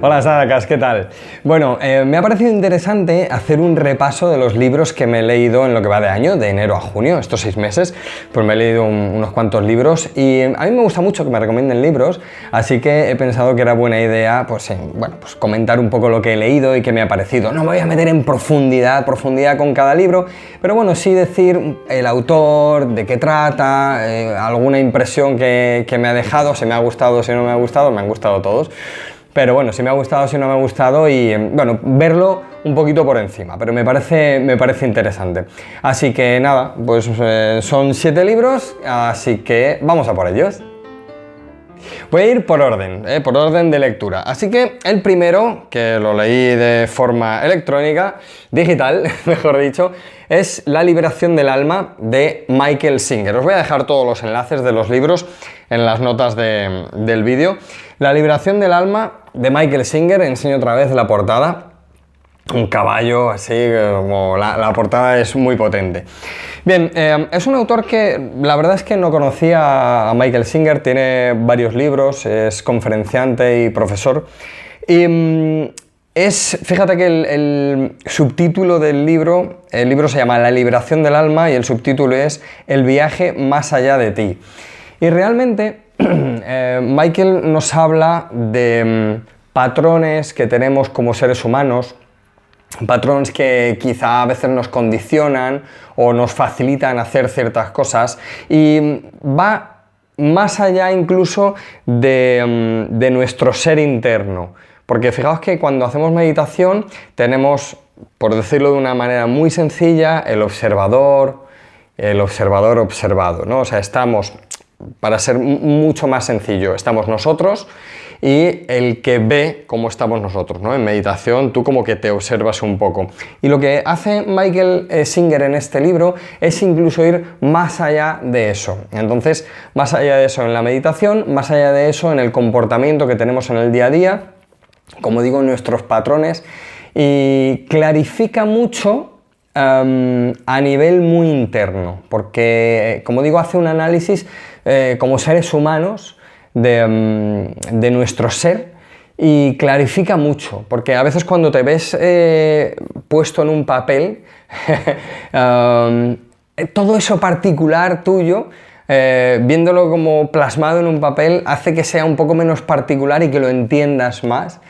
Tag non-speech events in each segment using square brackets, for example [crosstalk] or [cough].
Hola Sadakas, ¿qué tal? Bueno, eh, me ha parecido interesante hacer un repaso de los libros que me he leído en lo que va de año, de enero a junio, estos seis meses, pues me he leído unos cuantos libros y a mí me gusta mucho que me recomienden libros, así que he pensado que era buena idea pues, bueno, pues comentar un poco lo que he leído y qué me ha parecido. No me voy a meter en profundidad, profundidad con cada libro, pero bueno, sí decir el autor, de qué trata, eh, alguna impresión que, que me ha dejado, si me ha gustado, si no me ha gustado, me han gustado todos. Pero bueno, si me ha gustado, si no me ha gustado y em, bueno, verlo un poquito por encima, pero me parece, me parece interesante. Así que nada, pues eh, son siete libros, así que vamos a por ellos. Voy a ir por orden, eh, por orden de lectura. Así que el primero, que lo leí de forma electrónica, digital, [laughs] mejor dicho, es La liberación del alma de Michael Singer. Os voy a dejar todos los enlaces de los libros en las notas del vídeo. La liberación del alma de Michael Singer, enseño otra vez la portada. Un caballo así, como la, portada es muy potente. Bien, eh, es un autor que la verdad es que no conocía a Michael Singer, tiene varios libros, es conferenciante y profesor. Y mm, es, fíjate que el, subtítulo del libro, el libro se llama La liberación del alma y el subtítulo es El viaje más allá de ti. Y realmente [clears throat] Eh, Michael nos habla de mm, patrones que tenemos como seres humanos, patrones que quizá a veces nos condicionan o nos facilitan hacer ciertas cosas y va más allá incluso de, mm, de nuestro ser interno. Porque fijaos que cuando hacemos meditación tenemos, por decirlo de una manera muy sencilla, el observador, el observador observado, ¿no? O sea, estamos para ser mucho más sencillo, estamos nosotros y el que ve cómo estamos nosotros, ¿no? En meditación tú como que te observas un poco. Y lo que hace Michael eh, Singer en este libro es incluso ir más allá de eso. Entonces, más allá de eso en la meditación, más allá de eso en el comportamiento que tenemos en el día a día, como digo, nuestros patrones, y clarifica mucho a nivel muy interno, porque, como digo, hace un análisis eh, como seres humanos de, nuestro ser y clarifica mucho, porque a veces cuando te ves eh, puesto en un papel, [laughs] todo eso particular tuyo, eh, viéndolo como plasmado en un papel, hace que sea un poco menos particular y que lo entiendas más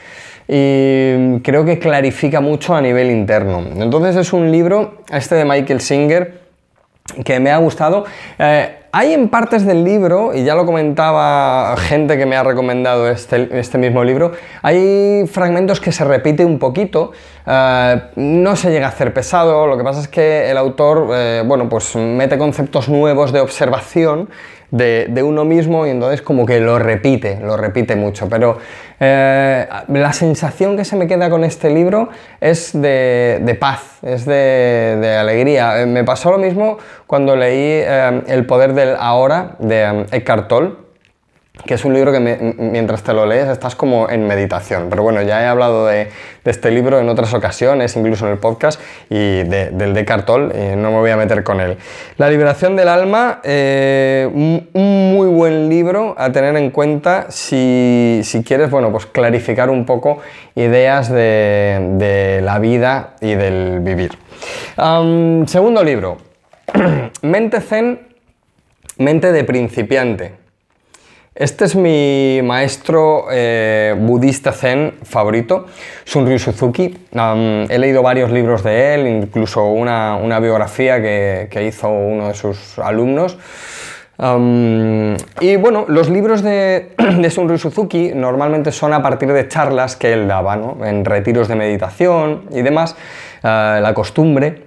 y creo que clarifica mucho a nivel interno. Entonces es un libro, este de Michael Singer, que me ha gustado. Eh, hay en partes del libro, y ya lo comentaba gente que me ha recomendado este, este mismo libro, hay fragmentos que se repite un poquito, eh, no se llega a hacer pesado, lo que pasa es que el autor, eh, bueno, pues mete conceptos nuevos de observación de, uno mismo y entonces como que lo repite, lo repite mucho. Pero eh, la sensación que se me queda con este libro es de, paz, es de, alegría. Eh, me pasó lo mismo cuando leí eh, El poder del ahora de Eckhart Tolle que es un libro que mientras te lo lees estás como en meditación. Pero bueno, ya he hablado de, este libro en otras ocasiones, incluso en el podcast, y del de Cartol, no me voy a meter con él. La liberación del alma, eh, un, muy buen libro a tener en cuenta si, quieres, bueno, pues clarificar un poco ideas de, la vida y del vivir. segundo libro, [clears throat] Mente Zen, Mente de principiante este es mi maestro eh, budista zen favorito, Sunryu Suzuki. he leído varios libros de él, incluso una, biografía que, hizo uno de sus alumnos. y bueno, los libros de, [clears throat] de, Sunryu Suzuki normalmente son a partir de charlas que él daba, en retiros de meditación y demás, eh, la costumbre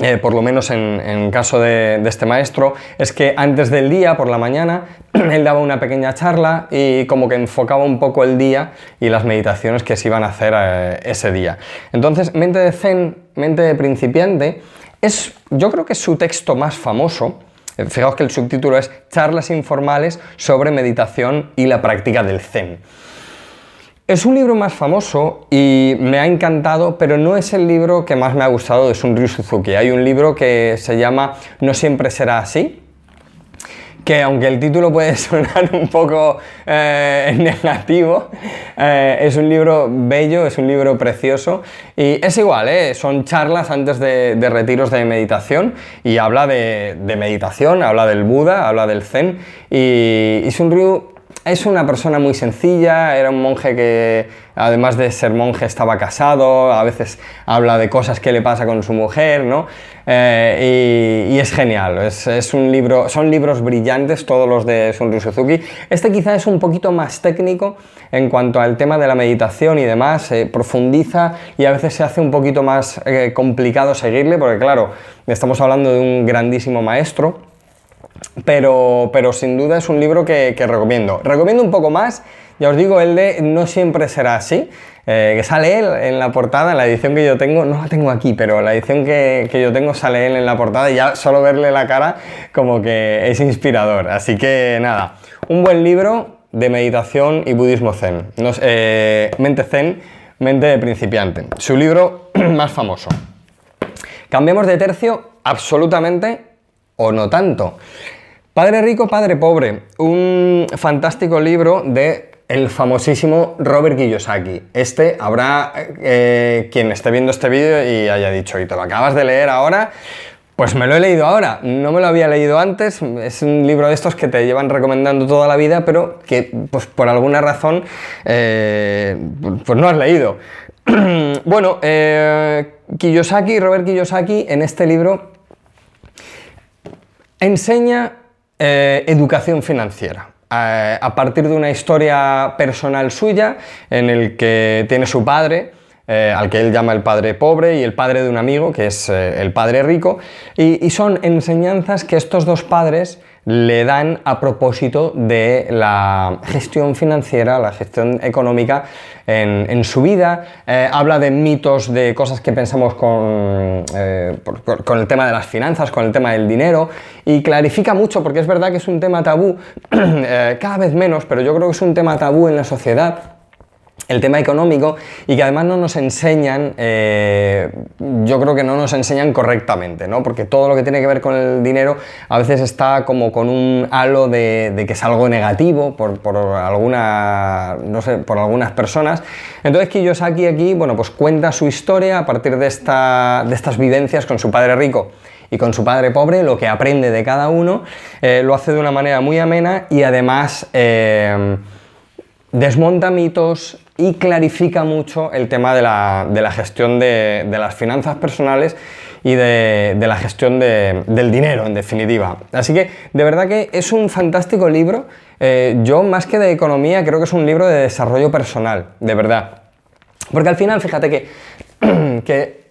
eh, por lo menos en, caso de, este maestro, es que antes del día, por la mañana, [clears throat] él daba una pequeña charla y como que enfocaba un poco el día y las meditaciones que se iban a hacer eh, ese día. Entonces, Mente de Zen, Mente de Principiante, es, yo creo que es su texto más famoso. Eh, fijaos que el subtítulo es Charlas informales sobre meditación y la práctica del Zen. Es un libro más famoso y me ha encantado, pero no es el libro que más me ha gustado de Sunryu Suzuki. Hay un libro que se llama No siempre será así, que aunque el título puede [laughs] sonar un poco eh, [laughs] negativo, eh, es un libro bello, es un libro precioso y es igual, ¿eh? son charlas antes de, retiros de meditación y habla de, meditación, habla del Buda, habla del Zen y, y Sunryu es una persona muy sencilla, era un monje que además de ser monje estaba casado, a veces habla de cosas que le pasa con su mujer, ¿no? Eh, y, es genial, es, un libro, son libros brillantes todos los de Sunryu Suzuki. Este quizá es un poquito más técnico en cuanto al tema de la meditación y demás, profundiza y a veces se hace un poquito más eh, complicado seguirle, porque claro, estamos hablando de un grandísimo maestro pero, pero sin duda es un libro que, recomiendo. Recomiendo un poco más, ya os digo, el de No siempre será así, eh, que sale él en la portada, en la edición que yo tengo, no la tengo aquí, pero la edición que, yo tengo sale él en la portada y ya solo verle la cara como que es inspirador. Así que nada, un buen libro de meditación y budismo zen. Eh, mente zen, mente de principiante. Su libro [clears throat] más famoso. Cambiemos de tercio absolutamente o no tanto. Padre rico, padre pobre, un fantástico libro de el famosísimo Robert Kiyosaki. Este habrá eh, quien esté viendo este vídeo y haya dicho, y te lo acabas de leer ahora, pues me lo he leído ahora, no me lo había leído antes, es un libro de estos que te llevan recomendando toda la vida, pero que pues por alguna razón eh, pues no has leído. [clears throat] bueno, eh, Kiyosaki, Robert Kiyosaki, en este libro enseña eh, educación financiera. Eh, a partir de una historia personal suya en el que tiene su padre, eh, al que él llama el padre pobre, y el padre de un amigo, que es el padre rico, y, son enseñanzas que estos dos padres le dan a propósito de la gestión financiera, la gestión económica en, su vida. Eh, habla de mitos, de cosas que pensamos con, eh, con el tema de las finanzas, con el tema del dinero, y clarifica mucho, porque es verdad que es un tema tabú, [clears throat] eh, cada vez menos, pero yo creo que es un tema tabú en la sociedad el tema económico y que además no nos enseñan, eh, yo creo que no nos enseñan correctamente, ¿no? Porque todo lo que tiene que ver con el dinero a veces está como con un halo de, que es algo negativo por, alguna, no sé, por algunas personas. Entonces Kiyosaki aquí, bueno, pues cuenta su historia a partir de, esta, de estas vivencias con su padre rico y con su padre pobre, lo que aprende de cada uno, eh, lo hace de una manera muy amena y además... Eh, desmonta mitos y clarifica mucho el tema de la, gestión de, las finanzas personales y de, la gestión del dinero, en definitiva. Así que, de verdad que es un fantástico libro. Eh, yo, más que de economía, creo que es un libro de desarrollo personal, de verdad. Porque al final, fíjate que, [clears throat] que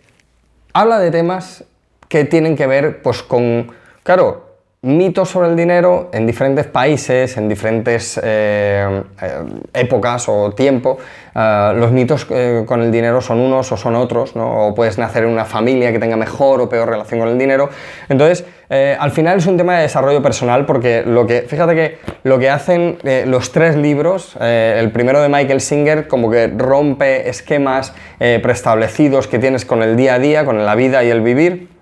habla de temas que tienen que ver pues, con, claro, mitos sobre el dinero en diferentes países, en diferentes eh, eh, épocas o tiempo. Eh, los mitos con el dinero son unos o son otros, ¿no? o puedes nacer en una familia que tenga mejor o peor relación con el dinero. Entonces, al final es un tema de desarrollo personal porque lo que, fíjate que lo que hacen los tres libros, el primero de Michael Singer como que rompe esquemas preestablecidos que tienes con el día a día, con la vida y el vivir.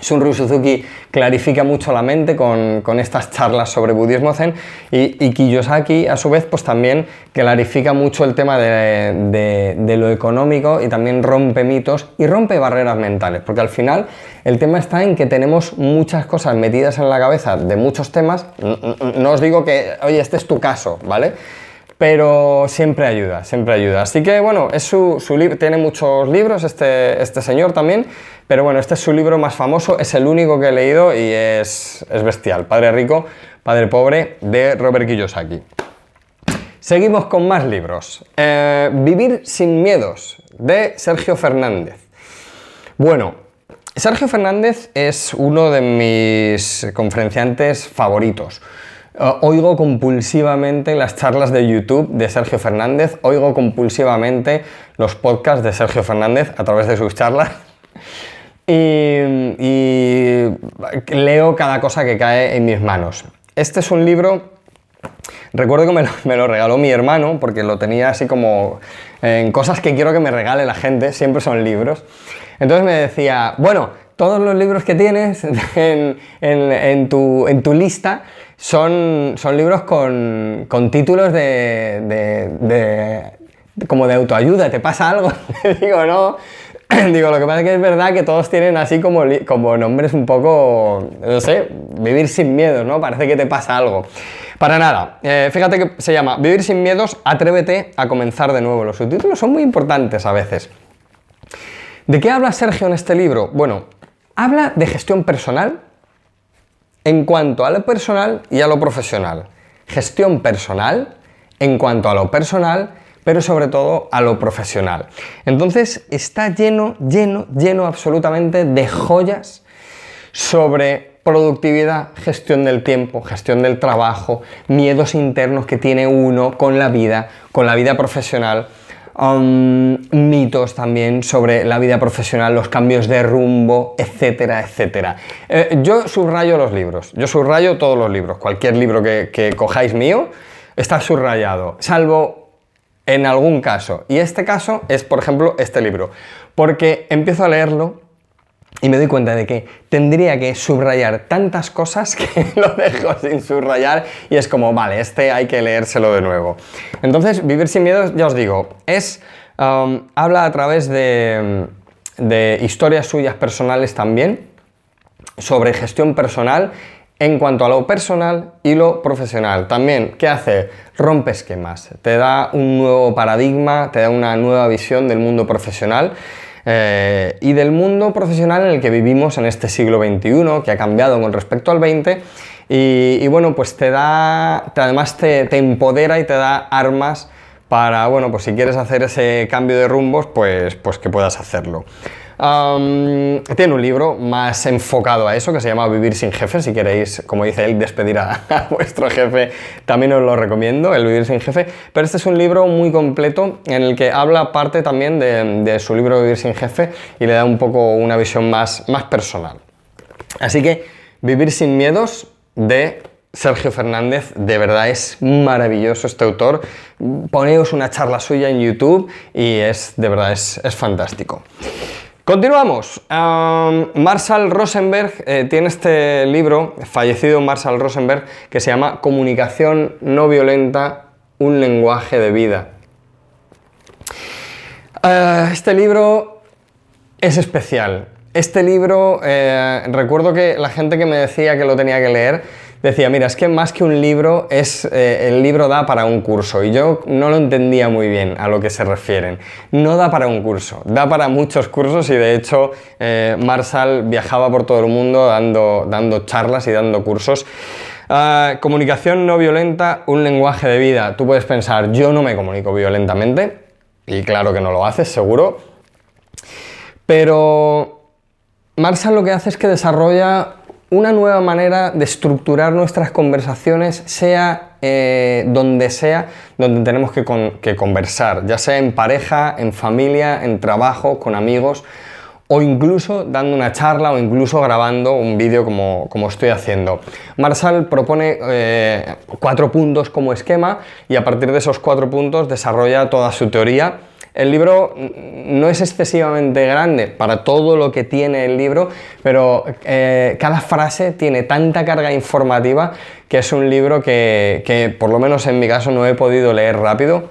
Sunryu Suzuki clarifica mucho la mente con, estas charlas sobre budismo zen y, Kiyosaki a su vez pues también clarifica mucho el tema de, lo económico y también rompe mitos y rompe barreras mentales porque al final el tema está en que tenemos muchas cosas metidas en la cabeza de muchos temas no os digo que oye este es tu caso ¿vale? Pero siempre ayuda, siempre ayuda. Así que bueno, es su, libro, tiene muchos libros este, este señor también, pero bueno, este es su libro más famoso, es el único que he leído y es, bestial. Padre Rico, Padre Pobre, de Robert Kiyosaki. Seguimos con más libros. Eh, Vivir sin miedos, de Sergio Fernández. Bueno, Sergio Fernández es uno de mis conferenciantes favoritos. Eh, oigo compulsivamente las charlas de YouTube de Sergio Fernández, oigo compulsivamente los podcasts de Sergio Fernández a través de sus charlas [laughs] y, leo cada cosa que cae en mis manos. Este es un libro, recuerdo que me lo, regaló mi hermano porque lo tenía así como en cosas que quiero que me regale la gente, siempre son libros. Entonces me decía, bueno, todos los libros que tienes [laughs] en, tu, lista son, libros con, títulos de, como de autoayuda, ¿te pasa algo? [laughs] Digo, no. [clears throat] Digo, lo que pasa es que es verdad que todos tienen así como, como nombres un poco, no sé, vivir sin miedos, ¿no? Parece que te pasa algo. Para nada. Eh, fíjate que se llama Vivir sin miedos, atrévete a comenzar de nuevo. Los subtítulos son muy importantes a veces. ¿De qué habla Sergio en este libro? Bueno, habla de gestión personal en cuanto a lo personal y a lo profesional. Gestión personal en cuanto a lo personal, pero sobre todo a lo profesional. Entonces está lleno, lleno, lleno absolutamente de joyas sobre productividad, gestión del tiempo, gestión del trabajo, miedos internos que tiene uno con la vida, con la vida profesional, mitos también sobre la vida profesional, los cambios de rumbo, etcétera, etcétera. Eh, yo subrayo los libros, yo subrayo todos los libros, cualquier libro que, que cojáis mío está subrayado, salvo en algún caso. Y este caso es, por ejemplo, este libro, porque empiezo a leerlo y me doy cuenta de que tendría que subrayar tantas cosas que [laughs] lo dejo sin subrayar y es como, vale, este hay que leérselo de nuevo. Entonces, Vivir sin miedo, ya os digo, es, um, habla a través de, de historias suyas personales también, sobre gestión personal en cuanto a lo personal y lo profesional. También, ¿qué hace? Rompe esquemas, te da un nuevo paradigma, te da una nueva visión del mundo profesional eh, y del mundo profesional en el que vivimos en este siglo XXI, que ha cambiado con respecto al XX. Y, bueno, pues te da, además te, empodera y te da armas para, bueno, pues si quieres hacer ese cambio de rumbos, pues, pues que puedas hacerlo tiene un libro más enfocado a eso que se llama Vivir sin jefe. Si queréis, como dice él, despedir [laughs] a, vuestro jefe, también os lo recomiendo, el Vivir sin jefe. Pero este es un libro muy completo en el que habla parte también de, su libro Vivir sin jefe y le da un poco una visión más, personal. Así que Vivir sin miedos de Sergio Fernández, de verdad es maravilloso este autor. Poneos una charla suya en YouTube y es de verdad es fantástico. Continuamos. Marshall Rosenberg eh, tiene este libro, fallecido Marshall Rosenberg, que se llama Comunicación no violenta, un lenguaje de vida. Eh, este libro es especial. Este libro, eh, recuerdo que la gente que me decía que lo tenía que leer, decía, mira, es que más que un libro, es, eh, el libro da para un curso. Y yo no lo entendía muy bien a lo que se refieren. No da para un curso, da para muchos cursos y de hecho eh, Marshall viajaba por todo el mundo dando, dando charlas y dando cursos. Ah, comunicación no violenta, un lenguaje de vida. Tú puedes pensar, yo no me comunico violentamente, y claro que no lo haces, seguro, pero Marshall lo que hace es que desarrolla una nueva manera de estructurar nuestras conversaciones, sea eh, donde sea, donde tenemos que, conversar, ya sea en pareja, en familia, en trabajo, con amigos, o incluso dando una charla o incluso grabando un vídeo como, como, estoy haciendo. Marshall propone eh, cuatro puntos como esquema y a partir de esos cuatro puntos desarrolla toda su teoría el libro no es excesivamente grande para todo lo que tiene el libro, pero eh, cada frase tiene tanta carga informativa que es un libro que, por lo menos en mi caso no he podido leer rápido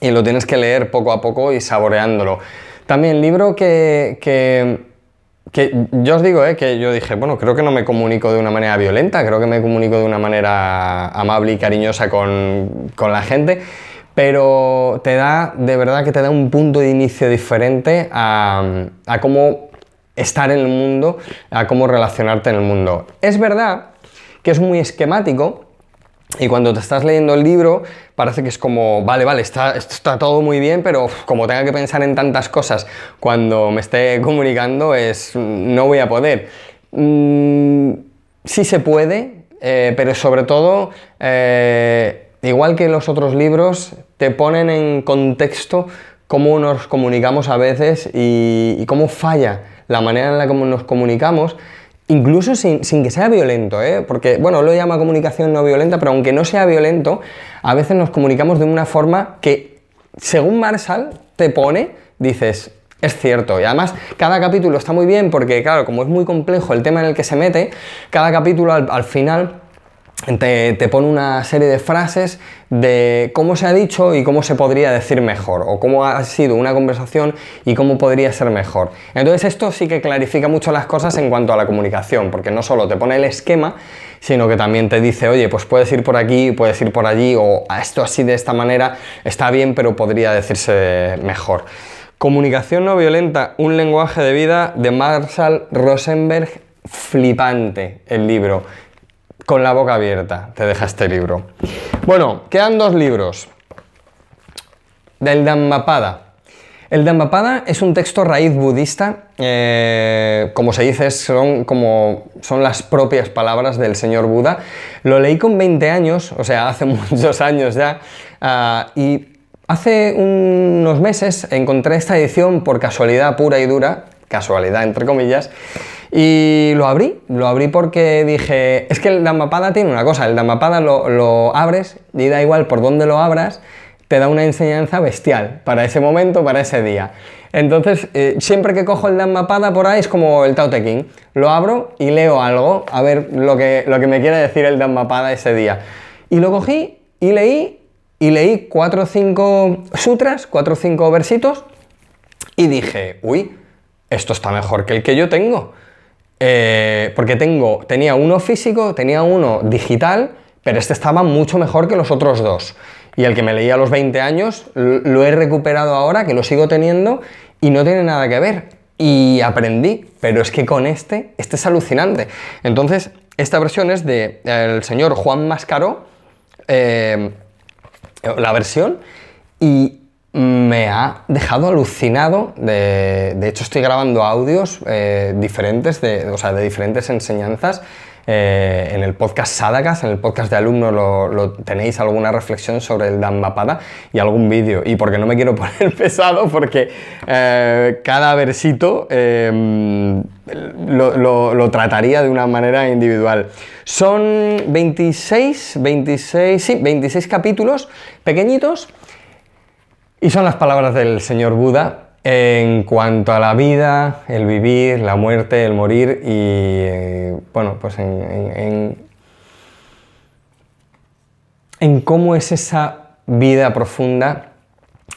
y lo tienes que leer poco a poco y saboreándolo. También libro que, que, yo os digo, eh, que yo dije, bueno, creo que no me comunico de una manera violenta, creo que me comunico de una manera amable y cariñosa con, con la gente pero te da, de verdad que te da un punto de inicio diferente a, cómo estar en el mundo, a cómo relacionarte en el mundo. Es verdad que es muy esquemático, y cuando te estás leyendo el libro, parece que es como, vale, vale, está, está todo muy bien, pero como tenga que pensar en tantas cosas cuando me esté comunicando, es, no voy a poder. Mm, sí se puede, eh, pero sobre todo eh, igual que los otros libros, te ponen en contexto cómo nos comunicamos a veces y, cómo falla la manera en la que nos comunicamos, incluso sin, que sea violento, ¿eh? porque, bueno, lo llama comunicación no violenta, pero aunque no sea violento, a veces nos comunicamos de una forma que, según Marshall te pone, dices, Es cierto, y además cada capítulo está muy bien porque, claro, como es muy complejo el tema en el que se mete, cada capítulo al, final te, pone una serie de frases de cómo se ha dicho y cómo se podría decir mejor, o cómo ha sido una conversación y cómo podría ser mejor. Entonces esto sí que clarifica mucho las cosas en cuanto a la comunicación, porque no solo te pone el esquema, sino que también te dice, oye, pues puedes ir por aquí, puedes ir por allí, o esto así de esta manera está bien, pero podría decirse mejor. Comunicación no violenta, un lenguaje de vida de Marshall Rosenberg, flipante el libro. Con la boca abierta te deja este libro. Bueno, quedan dos libros. Del Dhammapada. El Dhammapada es un texto raíz budista, eh, como se dice, son, como, son las propias palabras del señor Buda. Lo leí con 20 años, o sea, hace [laughs] muchos años ya, ah, y Hace unos meses encontré esta edición por casualidad pura y dura, casualidad entre comillas, y lo abrí, lo abrí porque dije, es que el Dhammapada tiene una cosa, el Dhammapada lo, lo abres y da igual por dónde lo abras, te da una enseñanza bestial para ese momento, para ese día. Entonces, eh, siempre que cojo el Dhammapada por ahí es como el Tao Te Ching. Lo abro y leo algo, a ver lo que, lo que me quiere decir el Dhammapada ese día. Y lo cogí y leí y leí cuatro o cinco sutras, cuatro o cinco versitos, y dije, uy, esto está mejor que el que yo tengo. Eh, porque tengo, tenía uno físico, tenía uno digital, pero este estaba mucho mejor que los otros dos. Y el que me leía a los 20 años, lo he recuperado ahora, que lo sigo teniendo, y no tiene nada que ver. Y aprendí, pero es que con este, este es alucinante. Entonces, esta versión es del el señor Juan Mascaró, eh, la versión y me ha dejado alucinado. De, hecho, estoy grabando audios eh, diferentes, de, o sea, de diferentes enseñanzas. Eh, en el podcast Sadakas, en el podcast de alumnos, lo, tenéis alguna reflexión sobre el Dhammapada y algún vídeo. Y porque no me quiero [laughs] poner pesado, porque eh, cada versito lo, lo, trataría de una manera individual. Son 26, 26, sí, 26 capítulos pequeñitos y son las palabras del señor Buda en cuanto a la vida, el vivir, la muerte, el morir y, eh, bueno, pues en, en, cómo es esa vida profunda,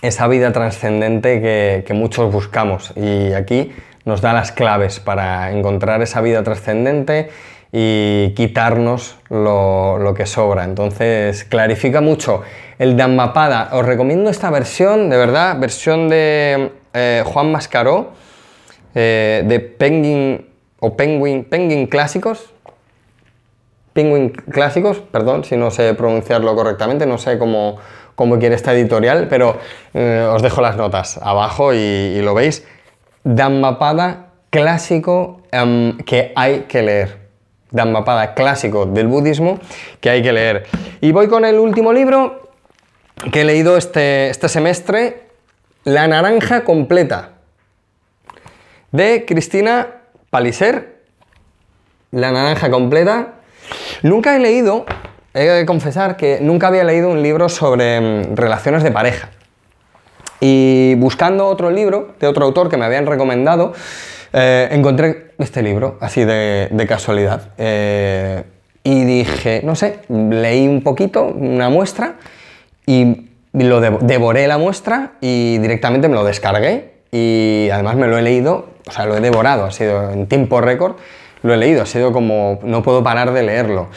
esa vida trascendente que, que muchos buscamos. Y aquí nos da las claves para encontrar esa vida trascendente y quitarnos lo, que sobra. Entonces, clarifica mucho. El Dhammapada, os recomiendo esta versión, de verdad, versión de eh, Juan Mascaró, eh, de Penguin o Penguin, Penguin Clásicos. Penguin Clásicos, perdón si no sé pronunciarlo correctamente, no sé cómo, cómo quiere esta editorial, pero eh, os dejo las notas abajo y, lo veis. Dhammapada clásico em, que hay que leer. Dhammapada clásico del budismo que hay que leer. Y voy con el último libro que he leído este, este semestre, La naranja completa, de Cristina Paliser. La naranja completa. Nunca he leído, he de confesar que nunca había leído un libro sobre mm, relaciones de pareja. Y buscando otro libro de otro autor que me habían recomendado, eh, encontré este libro, así de, casualidad. Eh, y dije, no sé, leí un poquito, una muestra, y lo devoré la muestra y directamente me lo descargué. Y además me lo he leído, o sea, lo he devorado, ha sido en tiempo récord, lo he leído, ha sido como, no puedo parar de leerlo.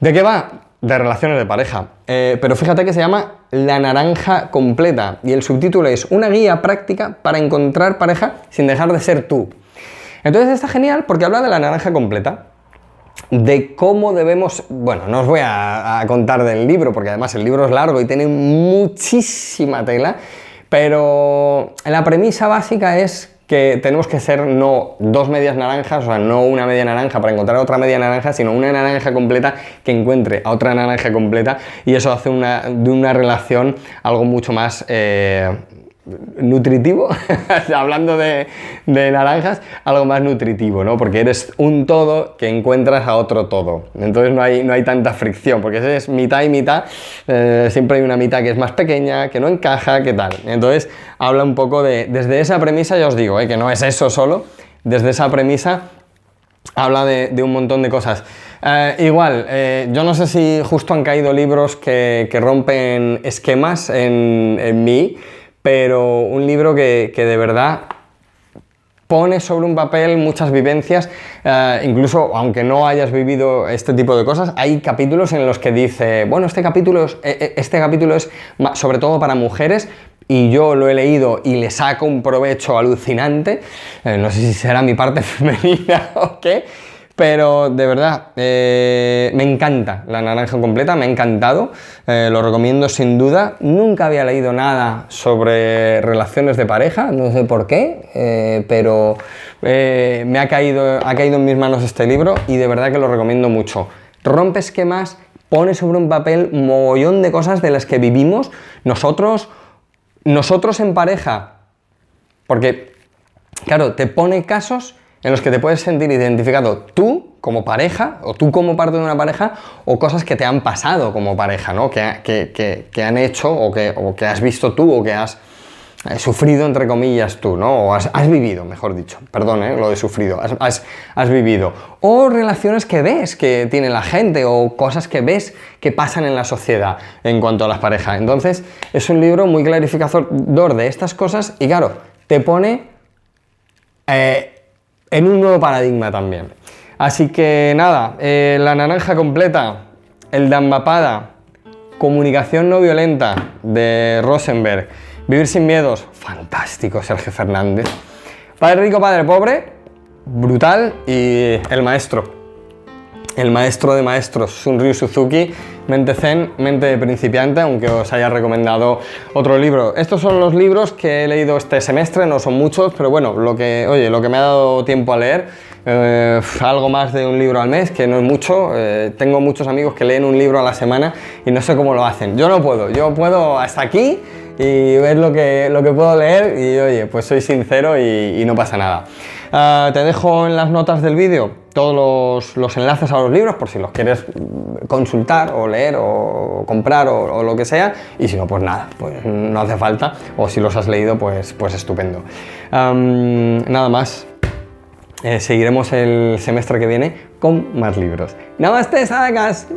¿De qué va? De relaciones de pareja. Eh, pero fíjate que se llama La naranja completa y el subtítulo es Una guía práctica para encontrar pareja sin dejar de ser tú. Entonces está genial porque habla de la naranja completa, de cómo debemos, bueno, no os voy a, contar del libro, porque además el libro es largo y tiene muchísima tela, pero la premisa básica es que tenemos que ser no dos medias naranjas, o sea, no una media naranja para encontrar otra media naranja, sino una naranja completa que encuentre a otra naranja completa y eso hace una, de una relación algo mucho más... Eh, nutritivo, [laughs] hablando de, naranjas, algo más nutritivo, ¿no? Porque eres un todo que encuentras a otro todo. Entonces no hay, no hay tanta fricción, porque ese es mitad y mitad, eh, siempre hay una mitad que es más pequeña, que no encaja, que tal. Entonces habla un poco de, desde esa premisa, ya os digo, ¿eh? que no es eso solo, desde esa premisa habla de, un montón de cosas. Eh, igual, yo no sé si justo han caído libros que, rompen esquemas en, en mí, pero un libro que, de verdad pone sobre un papel muchas vivencias, eh, incluso aunque no hayas vivido este tipo de cosas, hay capítulos en los que dice, bueno, este capítulo es, eh, eh, este capítulo es sobre todo para mujeres, y yo lo he leído y le saco un provecho alucinante, no sé si será mi parte [laughs] femenina o qué, pero de verdad, eh, me encanta la naranja completa, me ha encantado, eh, lo recomiendo sin duda. Nunca había leído nada sobre relaciones de pareja, no sé por qué, eh, pero me ha caído, ha caído en mis manos este libro y de verdad que lo recomiendo mucho. Rompe esquemas, pone sobre un papel mogollón de cosas de las que vivimos nosotros, nosotros en pareja, porque, claro, te pone casos en los que te puedes sentir identificado tú como pareja, o tú como parte de una pareja, o cosas que te han pasado como pareja, ¿no? Que, que, han hecho, o que, o que, has visto tú, o que has eh, sufrido, entre comillas, tú, ¿no? O has, vivido, mejor dicho, perdón, ¿eh? lo de sufrido, has, has, vivido. O relaciones que ves que tiene la gente, o cosas que ves que pasan en la sociedad en cuanto a las parejas. Entonces, es un libro muy clarificador de estas cosas, y claro, te pone... Eh, en un nuevo paradigma también. Así que nada, eh, la naranja completa, el Dambapada, comunicación no violenta de Rosenberg, vivir sin miedos, fantástico Sergio Fernández. Padre rico, padre pobre, brutal y el maestro, el maestro de maestros, Sunryu Suzuki, mente zen, mente principiante, aunque os haya recomendado otro libro. Estos son los libros que he leído este semestre, no son muchos, pero bueno, lo que, oye, lo que me ha dado tiempo a leer, eh, algo más de un libro al mes, que no es mucho. Eh, tengo muchos amigos que leen un libro a la semana y no sé cómo lo hacen. Yo no puedo, yo puedo hasta aquí y ver lo que, lo que puedo leer y oye, pues soy sincero y, no pasa nada. Ah, te dejo en las notas del vídeo todos los, enlaces a los libros por si los quieres consultar o leer o comprar o, lo que sea y si no pues nada, pues no hace falta o si los has leído pues, pues estupendo. nada más, eh, seguiremos el semestre que viene con más libros. Namaste, Sadakas.